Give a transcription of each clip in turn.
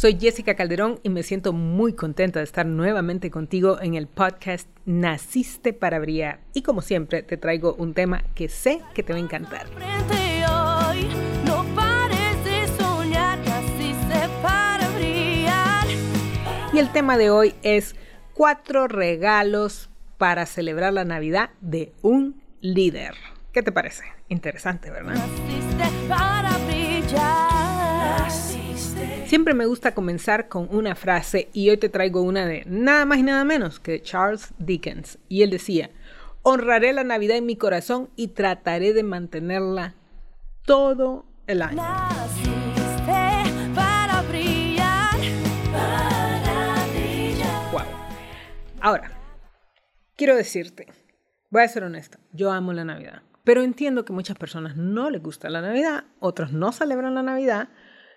Soy Jessica Calderón y me siento muy contenta de estar nuevamente contigo en el podcast Naciste para Brillar. Y como siempre, te traigo un tema que sé que te va a encantar. Y el tema de hoy es cuatro regalos para celebrar la Navidad de un líder. ¿Qué te parece? Interesante, ¿verdad? para brillar. Siempre me gusta comenzar con una frase y hoy te traigo una de nada más y nada menos que Charles Dickens. Y él decía, honraré la Navidad en mi corazón y trataré de mantenerla todo el año. Para brillar, para brillar. Wow. Ahora, quiero decirte, voy a ser honesta, yo amo la Navidad. Pero entiendo que muchas personas no les gusta la Navidad, otros no celebran la Navidad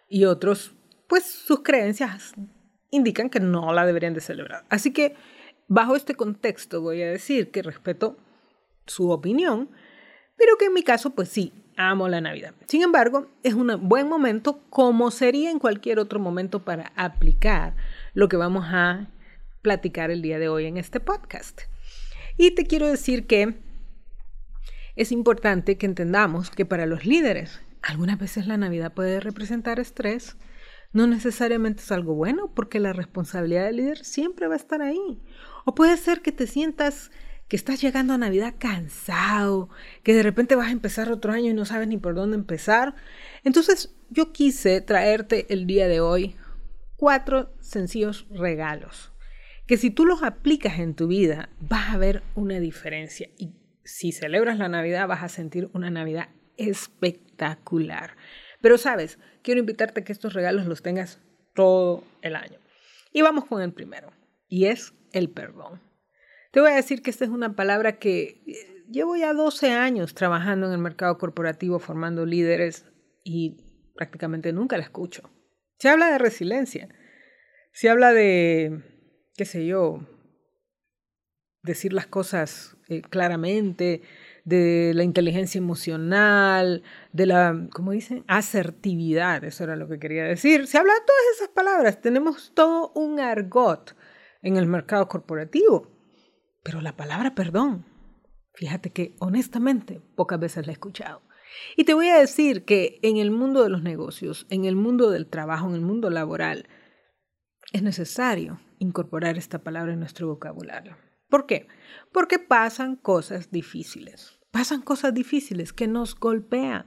y otros, pues sus creencias indican que no la deberían de celebrar. Así que bajo este contexto voy a decir que respeto su opinión, pero que en mi caso, pues sí, amo la Navidad. Sin embargo, es un buen momento, como sería en cualquier otro momento, para aplicar lo que vamos a platicar el día de hoy en este podcast. Y te quiero decir que es importante que entendamos que para los líderes, algunas veces la Navidad puede representar estrés. No necesariamente es algo bueno porque la responsabilidad del líder siempre va a estar ahí. O puede ser que te sientas que estás llegando a Navidad cansado, que de repente vas a empezar otro año y no sabes ni por dónde empezar. Entonces yo quise traerte el día de hoy cuatro sencillos regalos que si tú los aplicas en tu vida vas a ver una diferencia y si celebras la Navidad vas a sentir una Navidad espectacular. Pero sabes, quiero invitarte a que estos regalos los tengas todo el año. Y vamos con el primero, y es el perdón. Te voy a decir que esta es una palabra que eh, llevo ya 12 años trabajando en el mercado corporativo, formando líderes y prácticamente nunca la escucho. Se habla de resiliencia, se habla de, qué sé yo, decir las cosas eh, claramente, de la inteligencia emocional, de la, ¿cómo dicen? Asertividad, eso era lo que quería decir. Se habla de todas esas palabras, tenemos todo un argot en el mercado corporativo, pero la palabra perdón, fíjate que honestamente pocas veces la he escuchado. Y te voy a decir que en el mundo de los negocios, en el mundo del trabajo, en el mundo laboral, es necesario incorporar esta palabra en nuestro vocabulario. ¿Por qué? Porque pasan cosas difíciles. Pasan cosas difíciles que nos golpean.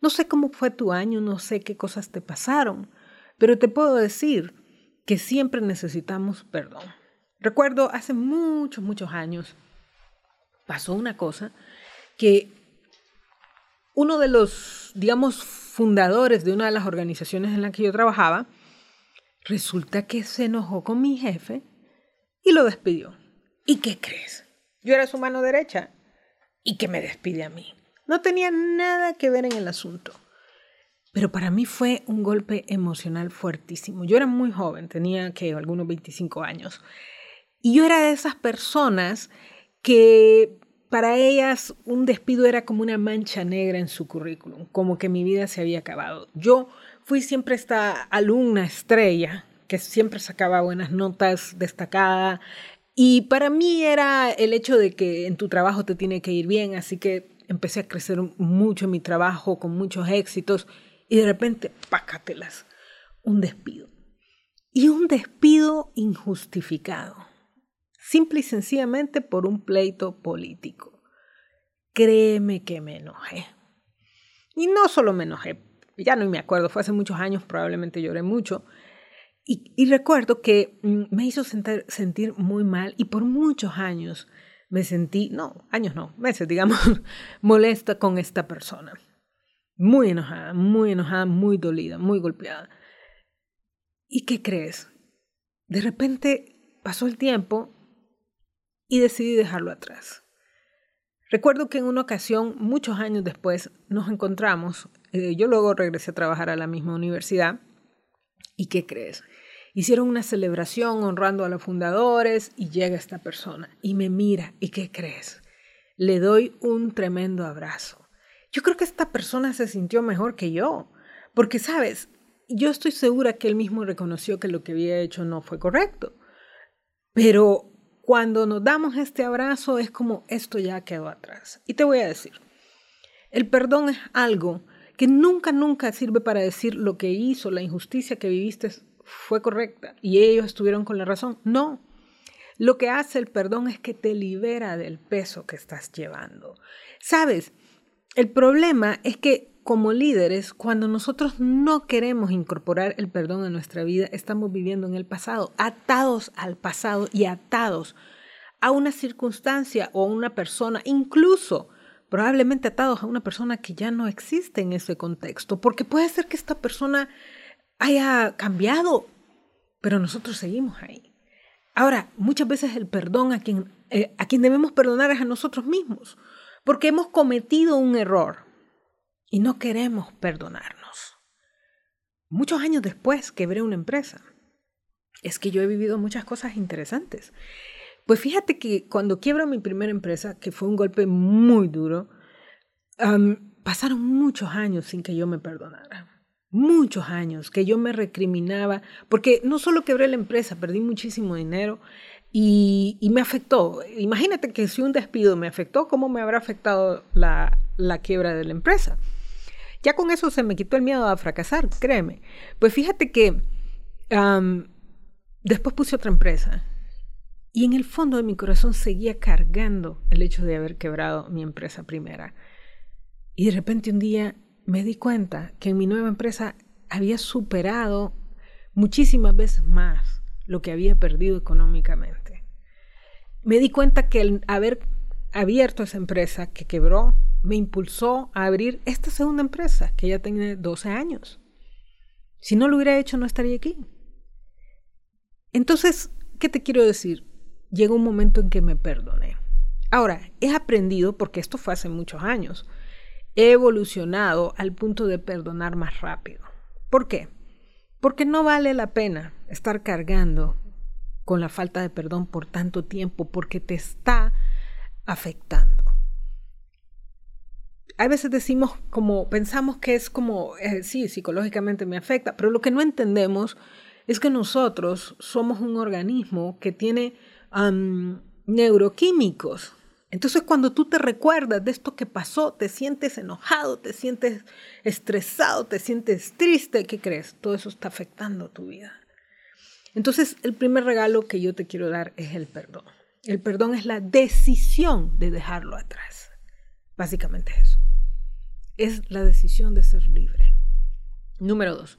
No sé cómo fue tu año, no sé qué cosas te pasaron, pero te puedo decir que siempre necesitamos perdón. Recuerdo hace muchos, muchos años pasó una cosa que uno de los, digamos, fundadores de una de las organizaciones en la que yo trabajaba, resulta que se enojó con mi jefe y lo despidió. ¿Y qué crees? Yo era su mano derecha y que me despide a mí. No tenía nada que ver en el asunto. Pero para mí fue un golpe emocional fuertísimo. Yo era muy joven, tenía que algunos 25 años. Y yo era de esas personas que para ellas un despido era como una mancha negra en su currículum, como que mi vida se había acabado. Yo fui siempre esta alumna estrella que siempre sacaba buenas notas, destacada, y para mí era el hecho de que en tu trabajo te tiene que ir bien, así que empecé a crecer mucho en mi trabajo, con muchos éxitos, y de repente, pácatelas, un despido. Y un despido injustificado, simple y sencillamente por un pleito político. Créeme que me enojé. Y no solo me enojé, ya no me acuerdo, fue hace muchos años, probablemente lloré mucho, y, recuerdo que mm, me hizo sentir muy mal y por muchos años me sentí, no, años no, meses, digamos, molesta con esta persona. Muy enojada, muy enojada, muy dolida, muy golpeada. ¿Y qué crees? De repente pasó el tiempo y decidí dejarlo atrás. Recuerdo que en una ocasión, muchos años después, nos encontramos. Eh, yo luego regresé a trabajar a la misma universidad ¿Y qué crees? Hicieron una celebración honrando a los fundadores y llega esta persona y me mira. ¿Y qué crees? Le doy un tremendo abrazo. Yo creo que esta persona se sintió mejor que yo, porque sabes, yo estoy segura que él mismo reconoció que lo que había hecho no fue correcto. Pero cuando nos damos este abrazo es como esto ya quedó atrás. Y te voy a decir, el perdón es algo que nunca, nunca sirve para decir lo que hizo, la injusticia que viviste fue correcta y ellos estuvieron con la razón. No. Lo que hace el perdón es que te libera del peso que estás llevando. Sabes, el problema es que como líderes, cuando nosotros no queremos incorporar el perdón en nuestra vida, estamos viviendo en el pasado, atados al pasado y atados a una circunstancia o a una persona, incluso probablemente atados a una persona que ya no existe en ese contexto, porque puede ser que esta persona haya cambiado, pero nosotros seguimos ahí. Ahora, muchas veces el perdón a quien, eh, a quien debemos perdonar es a nosotros mismos, porque hemos cometido un error y no queremos perdonarnos. Muchos años después quebré una empresa. Es que yo he vivido muchas cosas interesantes. Pues fíjate que cuando quiebro mi primera empresa, que fue un golpe muy duro, pasaron muchos años sin que yo me perdonara. Muchos años que yo me recriminaba, porque no solo quebré la empresa, perdí muchísimo dinero y, me afectó. Imagínate que si un despido me afectó, ¿cómo me habrá afectado la, la quiebra de la empresa? Ya con eso se me quitó el miedo a fracasar, créeme. Pues fíjate que después puse otra empresa y en el fondo de mi corazón seguía cargando el hecho de haber quebrado mi empresa primera. Y de repente un día me di cuenta que en mi nueva empresa había superado muchísimas veces más lo que había perdido económicamente. Me di cuenta que el haber abierto esa empresa que quebró me impulsó a abrir esta segunda empresa, que ya tiene 12 años. Si no lo hubiera hecho, no estaría aquí. Entonces, ¿qué te quiero decir? Llegó un momento en que me perdoné. Ahora, he aprendido, porque esto fue hace muchos años, he evolucionado al punto de perdonar más rápido. ¿Por qué? Porque no vale la pena estar cargando con la falta de perdón por tanto tiempo, porque te está afectando a veces decimos como, pensamos que es como, eh, sí, psicológicamente me afecta, pero lo que no entendemos es que nosotros somos un organismo que tiene neuroquímicos. Entonces cuando tú te recuerdas de esto que pasó, te sientes enojado, te sientes estresado, te sientes triste, ¿qué crees? Todo eso está afectando tu vida. Entonces el primer regalo que yo te quiero dar es el perdón. El perdón es la decisión de dejarlo atrás. Básicamente eso es la decisión de ser libre. Número dos,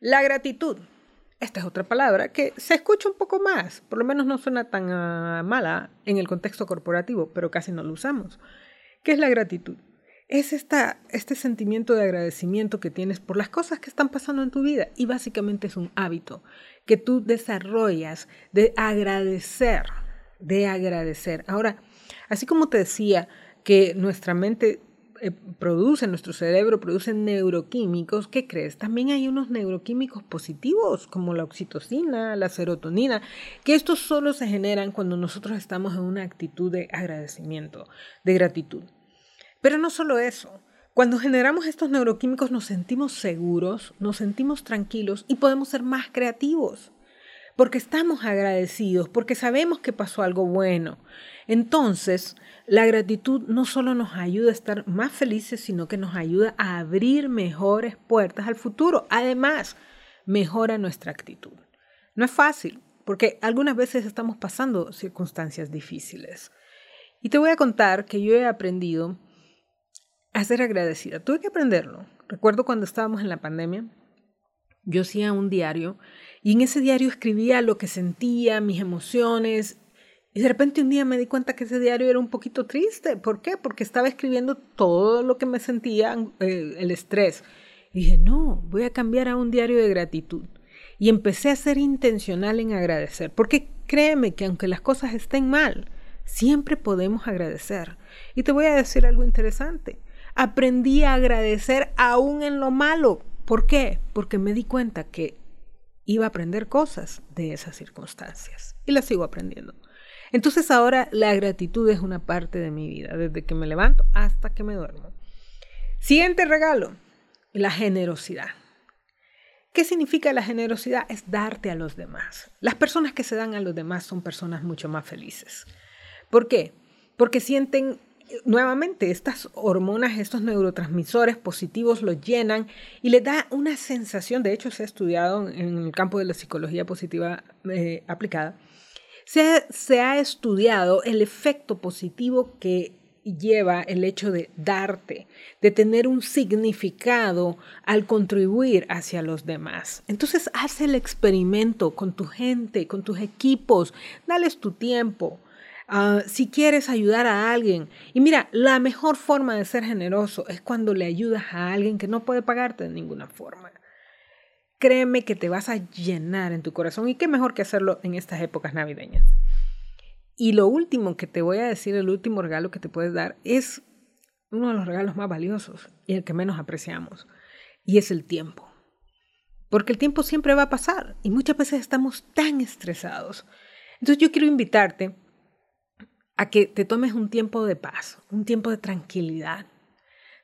la gratitud. Esta es otra palabra que se escucha un poco más, por lo menos no suena tan ah, mala en el contexto corporativo, pero casi no lo usamos. ¿Qué es la gratitud? Es esta, este sentimiento de agradecimiento que tienes por las cosas que están pasando en tu vida y básicamente es un hábito que tú desarrollas de agradecer, de agradecer. Ahora, así como te decía que nuestra mente eh, produce, nuestro cerebro produce neuroquímicos, ¿qué crees? También hay unos neuroquímicos positivos como la oxitocina, la serotonina, que estos solo se generan cuando nosotros estamos en una actitud de agradecimiento, de gratitud. Pero no solo eso. Cuando generamos estos neuroquímicos nos sentimos seguros, nos sentimos tranquilos y podemos ser más creativos porque estamos agradecidos, porque sabemos que pasó algo bueno. Entonces, la gratitud no solo nos ayuda a estar más felices, sino que nos ayuda a abrir mejores puertas al futuro. Además, mejora nuestra actitud. No es fácil, porque algunas veces estamos pasando circunstancias difíciles. Y te voy a contar que yo he aprendido a ser agradecida. Tuve que aprenderlo. Recuerdo cuando estábamos en la pandemia, yo hacía un diario y en ese diario escribía lo que sentía, mis emociones. Y de repente un día me di cuenta que ese diario era un poquito triste. ¿Por qué? Porque estaba escribiendo todo lo que me sentía, eh, el estrés. Y dije, no, voy a cambiar a un diario de gratitud. Y empecé a ser intencional en agradecer. Porque créeme que aunque las cosas estén mal, siempre podemos agradecer. Y te voy a decir algo interesante. Aprendí a agradecer aún en lo malo. ¿Por qué? Porque me di cuenta que iba a aprender cosas de esas circunstancias y las sigo aprendiendo. Entonces ahora la gratitud es una parte de mi vida, desde que me levanto hasta que me duermo. Siguiente regalo, la generosidad. ¿Qué significa la generosidad? Es darte a los demás. Las personas que se dan a los demás son personas mucho más felices. ¿Por qué? Porque sienten nuevamente estas hormonas, estos neurotransmisores positivos los llenan y les da una sensación, de hecho se ha estudiado en el campo de la psicología positiva eh, aplicada, se se ha estudiado el efecto positivo que lleva el hecho de darte, de tener un significado al contribuir hacia los demás. Entonces haz el experimento con tu gente, con tus equipos, dales tu tiempo, Ah, si quieres ayudar a alguien. Y mira, la mejor forma de ser generoso es cuando le ayudas a alguien que no puede pagarte de ninguna forma. Créeme que te vas a llenar en tu corazón y qué mejor que hacerlo en estas épocas navideñas. Y lo último que te voy a decir, el último regalo que te puedes dar es uno de los regalos más valiosos y el que menos apreciamos, y es el tiempo. Porque el tiempo siempre va a pasar y muchas veces estamos tan estresados. Entonces yo quiero invitarte a que te tomes un tiempo de paz, un tiempo de tranquilidad.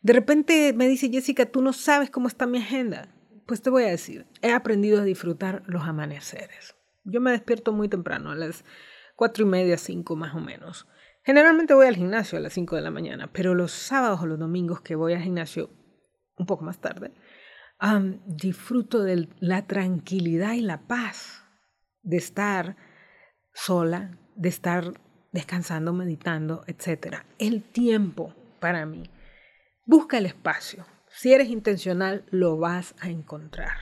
De repente me dice Jessica, tú no sabes cómo está mi agenda. Pues te voy a decir, he aprendido a disfrutar los amaneceres. Yo me despierto muy temprano, a las cuatro y media, cinco más o menos. Generalmente voy al gimnasio a las cinco de la mañana, pero los sábados o los domingos que voy al gimnasio un poco más tarde, disfruto de la tranquilidad y la paz de estar sola, de estar descansando, meditando, etc. El tiempo para mí. Busca el espacio. Si eres intencional, lo vas a encontrar.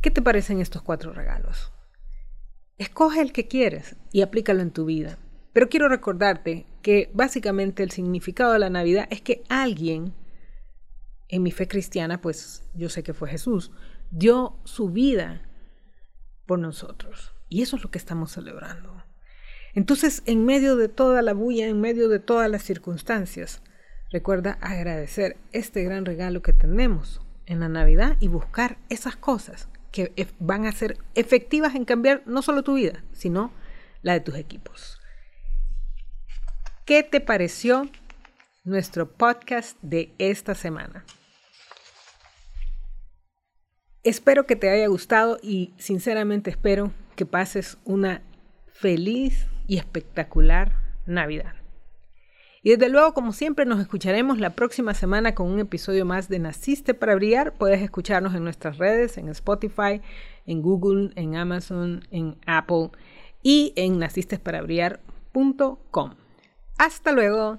¿Qué te parecen estos cuatro regalos? Escoge el que quieres y aplícalo en tu vida. Pero quiero recordarte que básicamente el significado de la Navidad es que alguien, en mi fe cristiana, pues yo sé que fue Jesús, dio su vida por nosotros. Y eso es lo que estamos celebrando. Entonces, en medio de toda la bulla, en medio de todas las circunstancias, recuerda agradecer este gran regalo que tenemos en la Navidad y buscar esas cosas que van a ser efectivas en cambiar no solo tu vida, sino la de tus equipos. ¿Qué te pareció nuestro podcast de esta semana? Espero que te haya gustado y sinceramente espero que pases una feliz y espectacular Navidad. Y desde luego, como siempre, nos escucharemos la próxima semana con un episodio más de Naciste para Brillar. Puedes escucharnos en nuestras redes, en Spotify, en Google, en Amazon, en Apple y en nacistesparabrillar.com. Hasta luego.